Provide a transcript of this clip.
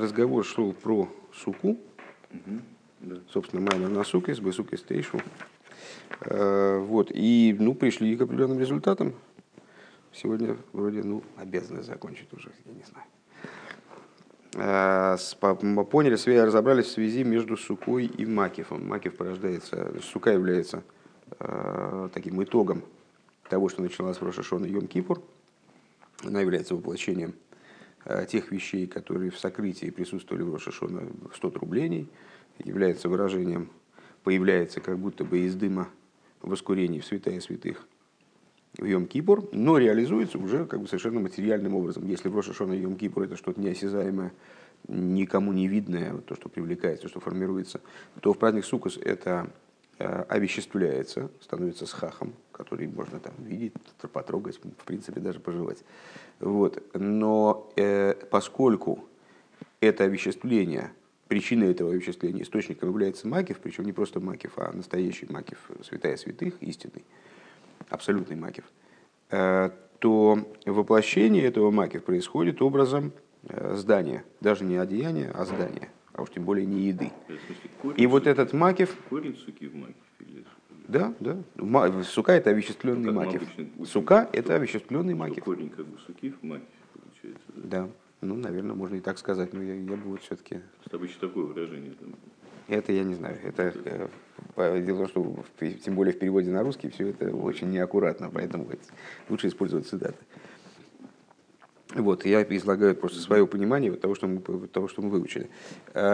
разговор шел про суку. Да. Собственно, маймер на сукис, бесукис тейшу. Э, Вот, и, ну, пришли к определенным результатам. Сегодня вроде, ну, обязаны закончить уже, я не знаю. Э, с- Поняли, свя- разобрались в связи между сукой и макифом. Макиф порождается, сука является э, таким итогом того, что началось в Рошашон и Йом Кипур. Она является воплощением тех вещей, которые в сокрытии присутствовали в Рошашона в 100 рублений, является выражением, появляется как будто бы из дыма воскурений в святая святых в Йом Кипур, но реализуется уже как бы совершенно материальным образом. Если в Рошашона и Йом Кипур это что-то неосязаемое, никому не видное, вот то, что привлекается, то, что формируется, то в праздник Суккос это э, овеществляется, становится схахом, который можно там видеть, потрогать, в принципе, даже пожелать. Вот. Но э, поскольку это овеществление, причиной этого овеществления, источником является Макив, причем не просто Макив, а настоящий Макив, святая святых, истинный, абсолютный Макив, э, то воплощение этого Макив происходит образом э, здания, даже не одеяния, а здания, а уж тем более не еды. И вот этот Макив, Корень суки в маке. или- да, да, сука это овеществленный Ну, обычно учим, Сука это овеществленный что Макив. Корень как бы суки в маке получается. Да? Да, ну, наверное, можно и так сказать, но я, я бы вот все-таки Просто обычно такое выражение. Там, Это я не знаю. Это э, по- дело в том, что тем более в переводе на русский все это очень неаккуратно, поэтому это лучше использовать цитаты. Вот, я излагаю просто свое понимание вот того, что мы, того, что мы выучили. Э,